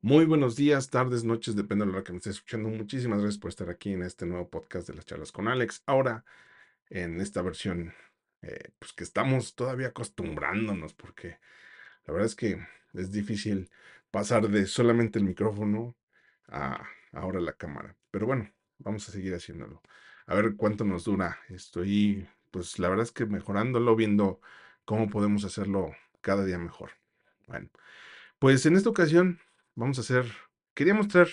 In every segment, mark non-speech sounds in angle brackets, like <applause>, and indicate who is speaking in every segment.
Speaker 1: Muy buenos días, tardes, noches, depende de la hora que me estés escuchando. Muchísimas gracias por estar aquí en este nuevo podcast de las charlas con Alex. Ahora, en esta versión, eh, pues que estamos todavía acostumbrándonos, porque la verdad es que es difícil pasar de solamente el micrófono a ahora la cámara. Pero bueno, vamos a seguir haciéndolo. A ver cuánto nos dura. Estoy, pues la verdad es que mejorándolo, viendo cómo podemos hacerlo cada día mejor. Bueno, pues en esta ocasión vamos a hacer, quería mostrar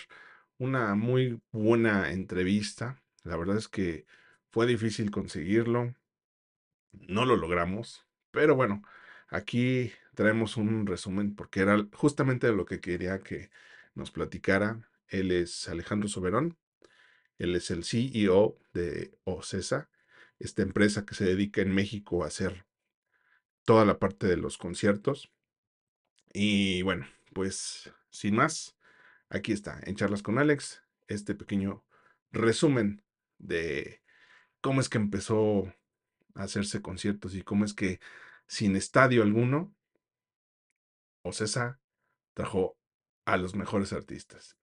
Speaker 1: una muy buena entrevista. La verdad es que fue difícil conseguirlo. No lo logramos. Pero bueno, aquí traemos un resumen porque era justamente lo que quería que nos platicara. Él es Alejandro Soberón. Él es el CEO de OCESA, esta empresa que se dedica en México a hacer toda la parte de los conciertos. Y bueno, pues sin más, aquí está, en Charlas con Alex, este pequeño resumen de cómo es que empezó a hacerse conciertos y cómo es que sin estadio alguno, Ocesa trajo a los mejores artistas.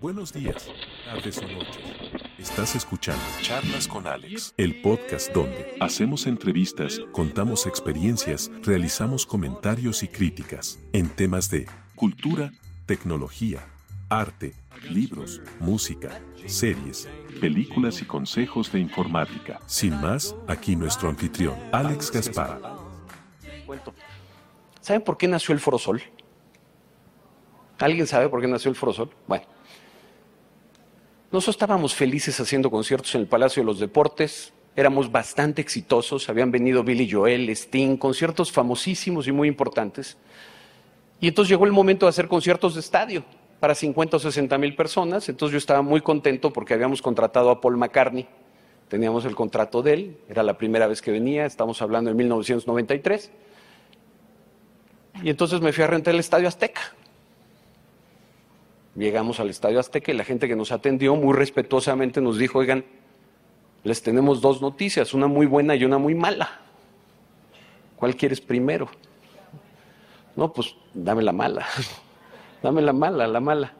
Speaker 2: Buenos días, tardes o noches. Estás escuchando Charlas con Alex, el podcast donde hacemos entrevistas, contamos experiencias, realizamos comentarios y críticas en temas de cultura, tecnología, arte, libros, música, series, películas y consejos de informática. Sin más, aquí nuestro anfitrión, Alex Gaspar.
Speaker 3: ¿Saben por qué nació el Forosol? ¿Alguien sabe por qué nació el Forosol? Bueno. Nosotros estábamos felices haciendo conciertos en el Palacio de los Deportes, éramos bastante exitosos, habían venido Billy Joel, Sting, conciertos famosísimos y muy importantes. Y entonces llegó el momento de hacer conciertos de estadio para 50 o 60 mil personas. Entonces yo estaba muy contento porque habíamos contratado a Paul McCartney, teníamos el contrato de él, era la primera vez que venía, estamos hablando de 1993. Y entonces me fui a rentar el Estadio Azteca. Llegamos al Estadio Azteca y la gente que nos atendió muy respetuosamente nos dijo, oigan, les tenemos dos noticias, una muy buena y una muy mala. ¿Cuál quieres primero? No, pues dame la mala. <laughs> dame la mala, la mala.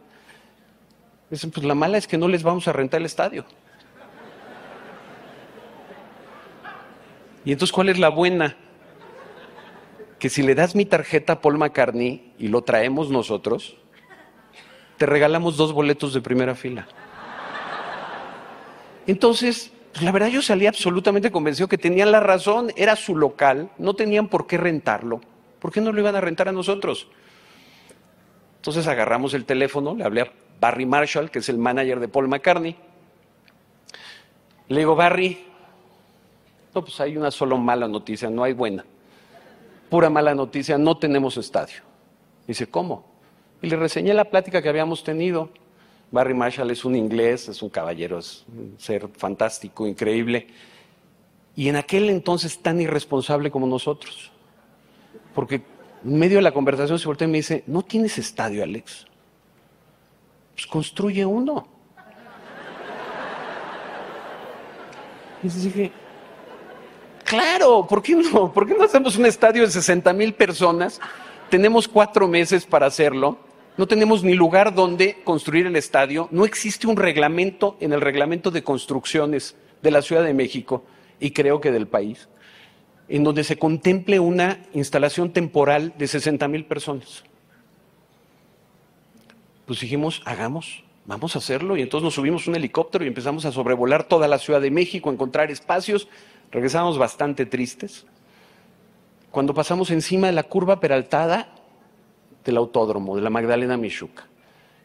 Speaker 3: Dicen, pues la mala es que no les vamos a rentar el estadio. Y entonces, ¿cuál es la buena? Que si le das mi tarjeta a Paul McCartney y lo traemos nosotros, te regalamos dos boletos de primera fila. Entonces, pues la verdad yo salí absolutamente convencido que tenían la razón, era su local, no tenían por qué rentarlo. ¿Por qué no lo iban a rentar a nosotros? Entonces agarramos el teléfono, le hablé a Barry Marshall, que es el manager de Paul McCartney. Le digo, Barry, no, pues hay una solo mala noticia, no hay buena. Pura mala noticia, no tenemos estadio. Dice, ¿cómo? Y le reseñé la plática que habíamos tenido. Barry Marshall es un inglés, es un caballero, es un ser fantástico, increíble. Y en aquel entonces tan irresponsable como nosotros. Porque en medio de la conversación se voltea y me dice, ¿no tienes estadio, Alex? Pues construye uno. Y dije, claro, ¿por qué no? ¿Por qué no hacemos un estadio de 60 mil personas? Tenemos cuatro meses para hacerlo no tenemos ni lugar donde construir el estadio, no existe un reglamento en el reglamento de construcciones de la Ciudad de México y creo que del país, en donde se contemple una instalación temporal de 60 mil personas. Pues dijimos, hagamos, vamos a hacerlo. Y entonces nos subimos un helicóptero y empezamos a sobrevolar toda la Ciudad de México, a encontrar espacios. Regresamos bastante tristes. Cuando pasamos encima de la curva peraltada, del autódromo, de la Magdalena Michuca.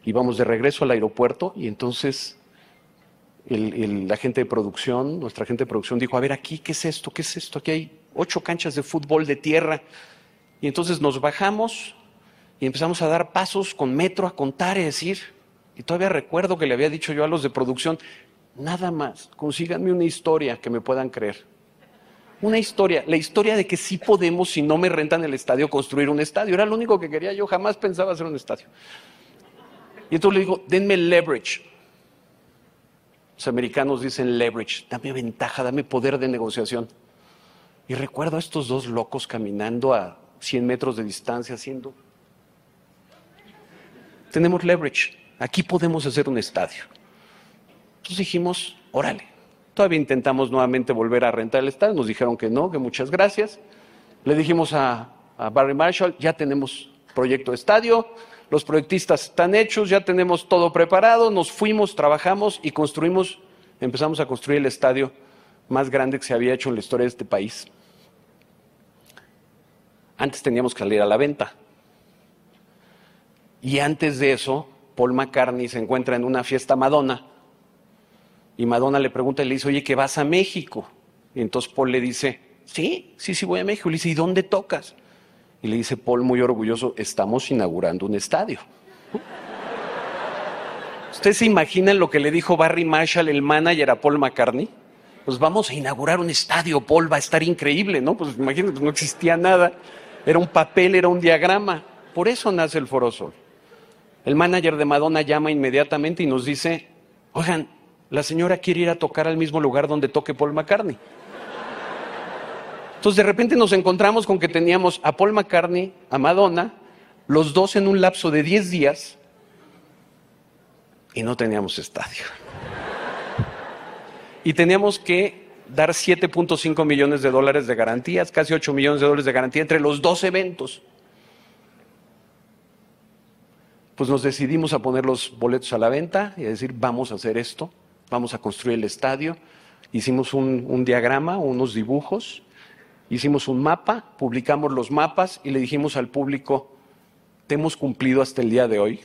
Speaker 3: Íbamos de regreso al aeropuerto y entonces la gente de producción, nuestra gente de producción dijo, a ver aquí, ¿qué es esto? ¿Qué es esto? Aquí hay ocho canchas de fútbol de tierra. Y entonces nos bajamos y empezamos a dar pasos con metro, a contar y decir, y todavía recuerdo que le había dicho yo a los de producción, nada más, consíganme una historia que me puedan creer una historia, la historia de que sí podemos, si no me rentan el estadio, construir un estadio. Era lo único que quería, yo jamás pensaba hacer un estadio. Y entonces le digo, denme leverage. Los americanos dicen leverage, dame ventaja, dame poder de negociación. Y recuerdo a estos dos locos caminando a 100 metros de distancia haciendo. Tenemos leverage. Aquí podemos hacer un estadio. Entonces dijimos, órale. Todavía intentamos nuevamente volver a rentar el estadio. Nos dijeron que no, que muchas gracias. Le dijimos a, a Barry Marshall, ya tenemos proyecto de estadio, los proyectistas están hechos, ya tenemos todo preparado, nos fuimos, trabajamos y construimos, empezamos a construir el estadio más grande que se había hecho en la historia de este país. Antes teníamos que salir a la venta. Y antes de eso, Paul McCartney se encuentra en una fiesta Madonna. Y Madonna le pregunta y le dice, oye, que vas a México. Y entonces Paul le dice, sí, sí, sí voy a México. Le dice, ¿y dónde tocas? Y le dice Paul muy orgulloso, estamos inaugurando un estadio. ¿Ustedes se imaginan lo que le dijo Barry Marshall, el manager, a Paul McCartney? Pues vamos a inaugurar un estadio, Paul, va a estar increíble, ¿no? Pues imagínate, no existía nada. Era un papel, era un diagrama. Por eso nace el Foro Sol. El manager de Madonna llama inmediatamente y nos dice, oigan, la señora quiere ir a tocar al mismo lugar donde toque Paul McCartney. Entonces de repente nos encontramos con que teníamos a Paul McCartney, a Madonna, los dos en un lapso de 10 días y no teníamos estadio. Y teníamos que dar 7.5 millones de dólares de garantías, casi 8 millones de dólares de garantía entre los dos eventos. Pues nos decidimos a poner los boletos a la venta y a decir, vamos a hacer esto, vamos a construir el estadio. Hicimos un, diagrama, unos dibujos, Hicimos un mapa, publicamos los mapas y le dijimos al público, te hemos cumplido hasta el día de hoy.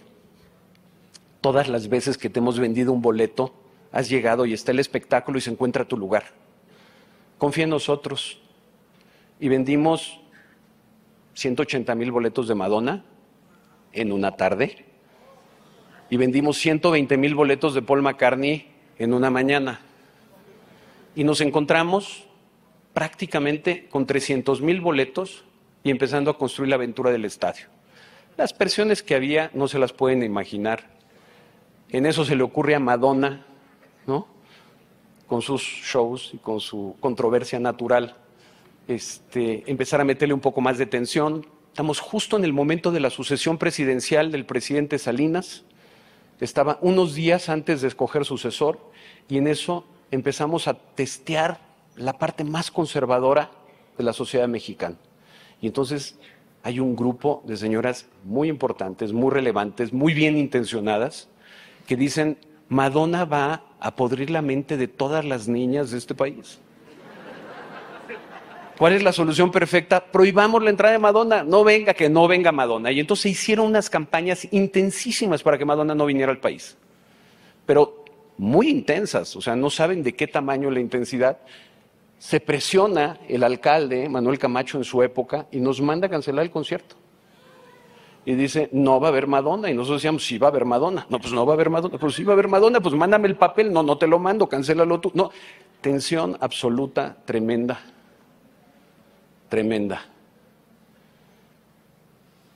Speaker 3: Todas las veces que te hemos vendido un boleto, has llegado y está el espectáculo y se encuentra tu lugar. Confía en nosotros. Y vendimos 180 mil boletos de Madonna en una tarde. Y vendimos 120 mil boletos de Paul McCartney en una mañana. Y nos encontramos prácticamente con 300 mil boletos y empezando a construir la aventura del estadio. Las presiones que había no se las pueden imaginar. En eso se le ocurre a Madonna, ¿no? Con sus shows y con su controversia natural, este, empezar a meterle un poco más de tensión. Estamos justo en el momento de la sucesión presidencial del presidente Salinas. Estaba unos días antes de escoger sucesor y en eso empezamos a testear la parte más conservadora de la sociedad mexicana. Y entonces hay un grupo de señoras muy importantes, muy relevantes, muy bien intencionadas, que dicen, Madonna va a podrir la mente de todas las niñas de este país. ¿Cuál es la solución perfecta? Prohibamos la entrada de Madonna. No venga, que no venga Madonna. Y entonces se hicieron unas campañas intensísimas para que Madonna no viniera al país. Pero muy intensas, o sea, no saben de qué tamaño la intensidad se presiona el alcalde, Manuel Camacho, en su época, y nos manda a cancelar el concierto. Y dice, no va a haber Madonna. Y nosotros decíamos, sí va a haber Madonna. No, pues no va a haber Madonna. Pues sí va a haber Madonna, pues mándame el papel. No, no te lo mando, cancélalo tú. No, tensión absoluta, tremenda. Tremenda.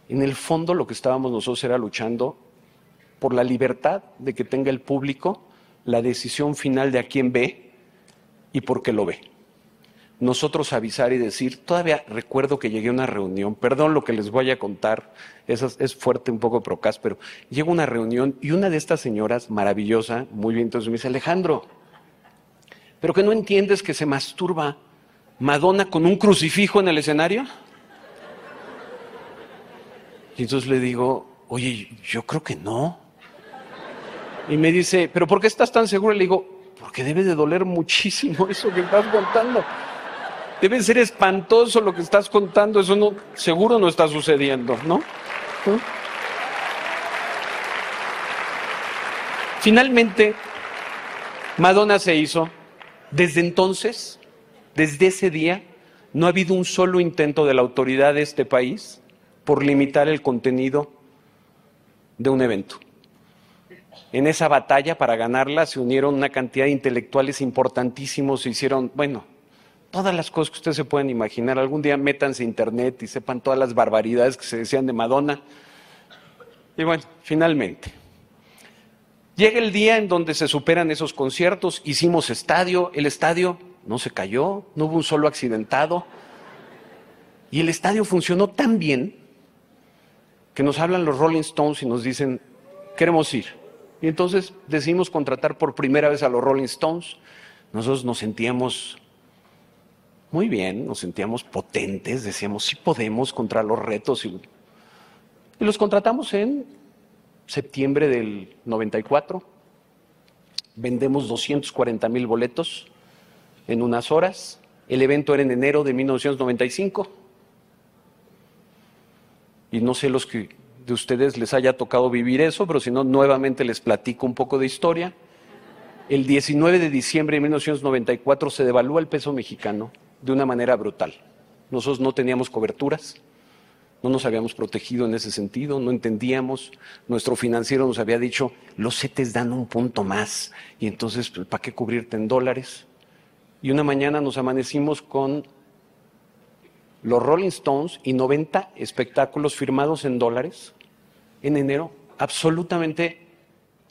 Speaker 3: En el fondo lo que estábamos nosotros era luchando por la libertad de que tenga el público la decisión final de a quién ve y por qué lo ve nosotros avisar y decir, todavía recuerdo que llegué a una reunión, perdón lo que les voy a contar, es, es fuerte un poco procas, pero llego a una reunión y una de estas señoras, maravillosa, muy bien, entonces me dice, Alejandro, pero que no entiendes que se masturba Madonna con un crucifijo en el escenario. Y entonces le digo, oye, yo creo que no. Y me dice, ¿pero por qué estás tan seguro? Le digo, porque debe de doler muchísimo <laughs> eso que estás contando. Debe ser espantoso lo que estás contando, eso no, seguro no está sucediendo, ¿no? Finalmente, Madonna se hizo. Desde entonces, desde ese día, no ha habido un solo intento de la autoridad de este país por limitar el contenido de un evento. En esa batalla para ganarla se unieron una cantidad de intelectuales importantísimos, se hicieron, bueno, todas las cosas que ustedes se pueden imaginar. Algún día métanse a internet y sepan todas las barbaridades que se decían de Madonna. Y bueno, finalmente. Llega el día en donde se superan esos conciertos, hicimos estadio, el estadio no se cayó, no hubo un solo accidentado. Y el estadio funcionó tan bien que nos hablan los Rolling Stones y nos dicen, queremos ir. Y entonces decidimos contratar por primera vez a los Rolling Stones. Nosotros nos sentíamos muy bien, nos sentíamos potentes, decíamos, sí podemos contra los retos. Y, y los contratamos en septiembre del 94. Vendemos 240 mil boletos en unas horas. El evento era en enero de 1995. Y no sé los que de ustedes les haya tocado vivir eso, pero si no, nuevamente les platico un poco de historia. El 19 de diciembre de 1994 se devalúa el peso mexicano de una manera brutal. Nosotros no teníamos coberturas, no nos habíamos protegido en ese sentido, no entendíamos. Nuestro financiero nos había dicho, los CETES dan un punto más y entonces, pues, ¿para qué cubrirte en dólares? Y una mañana nos amanecimos con los Rolling Stones y 90 espectáculos firmados en dólares en enero, absolutamente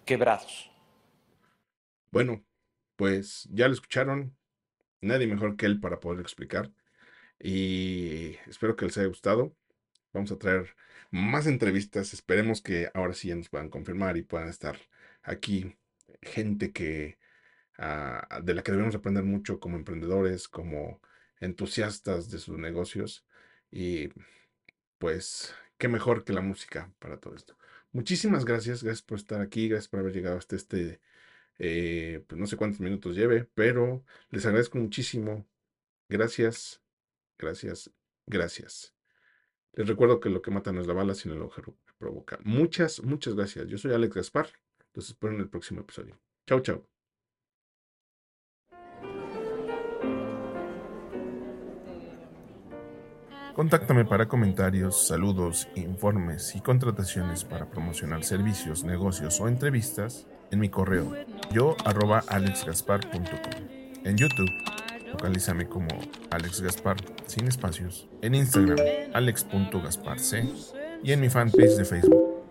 Speaker 3: quebrados.
Speaker 1: Bueno, pues ya lo escucharon. Nadie mejor que él para poder explicar. Y espero que les haya gustado. Vamos a traer más entrevistas. Esperemos que ahora sí nos puedan confirmar y puedan estar aquí gente que de la que debemos aprender mucho como emprendedores, como entusiastas de sus negocios. Y pues, qué mejor que la música para todo esto. Muchísimas gracias, gracias por estar aquí, gracias por haber llegado hasta este, eh, pues no sé cuántos minutos lleve, pero les agradezco muchísimo. Gracias, gracias, gracias. Les recuerdo que lo que mata no es la bala, sino el agujero que provoca. Muchas, muchas gracias. Yo soy Alex Gaspar. Los espero en el próximo episodio. Chau, chau. Contáctame para comentarios, saludos, informes y contrataciones para promocionar servicios, negocios o entrevistas en mi correo yo arroba alexgaspar.com. En YouTube, localízame como Alex Gaspar sin espacios. En Instagram, alex.gasparc. Y en mi fanpage de Facebook,